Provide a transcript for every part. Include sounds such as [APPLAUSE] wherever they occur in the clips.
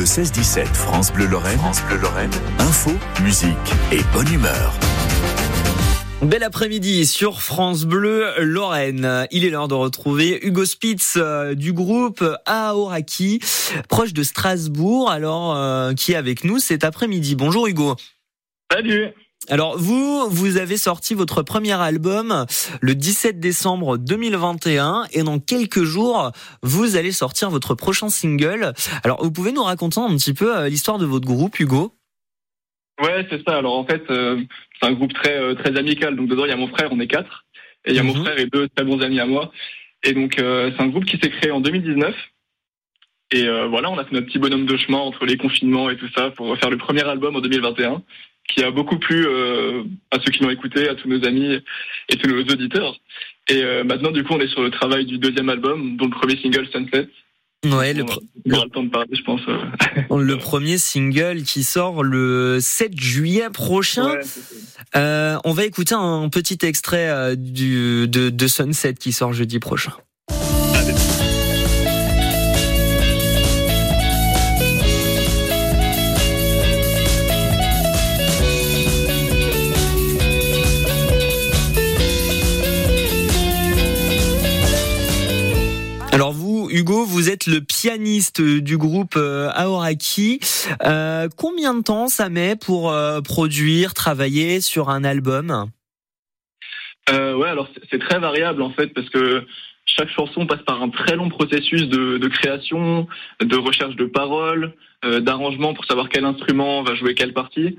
Le 16-17 France Bleu Lorraine. France Bleu Lorraine. Info, musique et bonne humeur. Bel après-midi sur France Bleu Lorraine. Il est l'heure de retrouver Hugo Spitz euh, du groupe Aoraki, proche de Strasbourg, alors euh, qui est avec nous cet après-midi? Bonjour Hugo. Salut. Alors vous, vous avez sorti votre premier album le 17 décembre 2021 et dans quelques jours, vous allez sortir votre prochain single. Alors vous pouvez nous raconter un petit peu euh, l'histoire de votre groupe Hugo? Ouais, c'est ça. Alors en fait, euh, c'est un groupe très euh, très amical. Donc dedans, il y a mon frère, on est quatre, et il y a mon Mhm. frère et deux très bons amis à moi. Et donc euh, c'est un groupe qui s'est créé en 2019. Et euh, voilà, on a fait notre petit bonhomme de chemin entre les confinements et tout ça pour faire le premier album en 2021, qui a beaucoup plu euh, à ceux qui l'ont écouté, à tous nos amis et tous nos auditeurs. Et euh, maintenant, du coup, on est sur le travail du deuxième album, dont le premier single Sunset. Ouais, le, pr- on aura le temps de parler, je pense. euh. le premier single qui sort le 7 juillet prochain. Ouais. Euh, on va écouter un petit extrait du, de, de Sunset qui sort jeudi prochain. Hugo, vous êtes le pianiste du groupe euh, Aoraki. Euh, combien de temps ça met pour euh, produire, travailler sur un album? Euh, ouais, alors c'est- très variable en fait parce que chaque chanson passe par un très long processus de, création, de recherche de paroles, euh, d'arrangement pour savoir quel instrument va jouer quelle partie.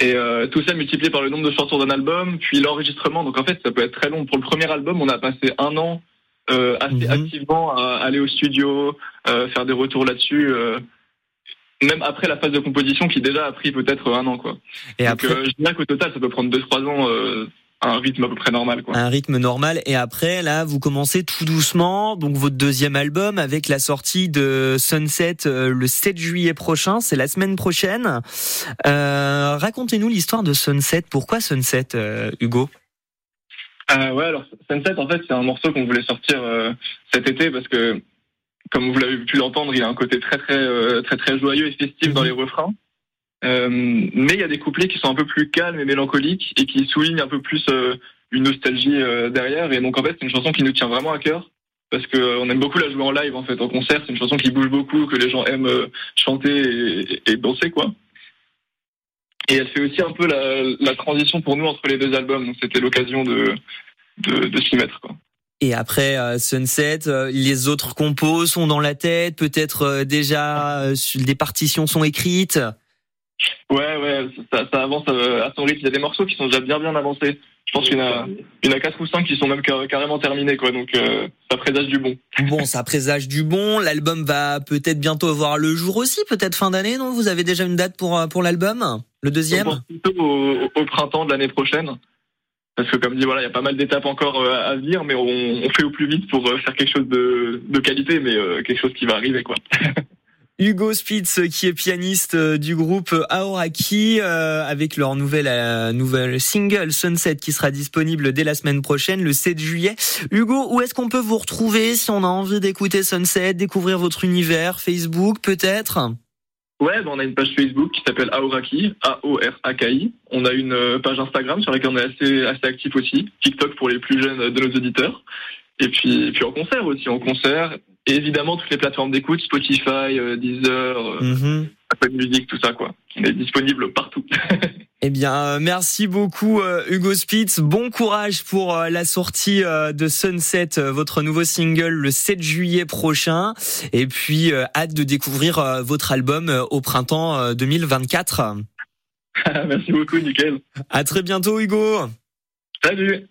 Et euh, tout ça multiplié par le nombre de chansons d'un album, puis l'enregistrement. Donc en fait, ça peut être très long. Pour le premier album, on a passé un an euh, assez Mhm. activement à aller au studio, euh, faire des retours là-dessus. euh, même après la phase de composition qui déjà a pris peut-être un an quoi. Et Donc après, euh, je dirais qu'au total ça peut prendre 2-3 ans un rythme à peu près normal quoi. un rythme normal. Et après, là, vous commencez tout doucement. Donc votre deuxième album avec la sortie de Sunset le 7 juillet prochain. C'est la semaine prochaine. Euh, Racontez-nous l'histoire de Sunset. Pourquoi Sunset, Hugo? Euh, ouais, alors Sunset, en fait, c'est un morceau qu'on voulait sortir euh, cet été parce que, comme vous l'avez pu l'entendre, il a un côté très très euh, très très joyeux et festif dans les refrains. Euh, mais il y a des couplets qui sont un peu plus calmes et mélancoliques et qui soulignent un peu plus une nostalgie derrière. Et donc en fait, c'est une chanson qui nous tient vraiment à cœur parce que on aime beaucoup la jouer en live en fait, en concert. C'est une chanson qui bouge beaucoup, que les gens aiment chanter et, et danser quoi. Et elle fait aussi un peu la, la transition pour nous entre les deux albums. Donc c'était l'occasion de de, de s'y mettre quoi. Et après euh, Sunset, euh, les autres compos sont dans la tête, peut-être euh, déjà des partitions sont écrites. Ouais, ouais, ça, ça avance à son rythme. Il y a des morceaux qui sont déjà bien bien avancés. Je pense qu'il y en a, quatre ou cinq qui sont même car- carrément terminés, quoi. Donc ça présage du bon. Bon, ça présage du bon. L'album va peut-être bientôt voir le jour aussi, peut-être fin d'année, non? Vous avez déjà une date pour pour l'album? Le On deuxième pense plutôt au, au printemps de l'année prochaine. Parce que comme dit, voilà, il y a pas mal d'étapes encore euh, à venir, mais on, on fait au plus vite pour euh, faire quelque chose de, de qualité, mais euh, quelque chose qui va arriver, quoi. [LAUGHS] Hugo Spitz, qui est pianiste du groupe Aoraki, euh, avec leur nouvelle nouvelle single Sunset qui sera disponible dès la semaine prochaine, le 7 juillet. Hugo, où est-ce qu'on peut vous retrouver si on a envie d'écouter Sunset, découvrir votre univers, Facebook peut-être? Ouais, ben, on a une page Facebook qui s'appelle Aoraki, A-O-R-A-K-I. On a une euh, page Instagram sur laquelle on est assez, assez actif aussi. TikTok pour les plus jeunes de nos auditeurs. Et puis, et puis en concert aussi, en concert. Et évidemment, toutes les plateformes d'écoute, Spotify, euh, Deezer, euh, Mhm. Apple Music, tout ça, quoi. On est disponible partout. [LAUGHS] Eh bien, euh, merci beaucoup euh, Hugo Spitz. Bon courage pour euh, la sortie de Sunset, votre nouveau single le 7 juillet prochain. Et puis, hâte de découvrir votre album au printemps euh, 2024. [LAUGHS] Merci beaucoup, nickel. À très bientôt Hugo. Salut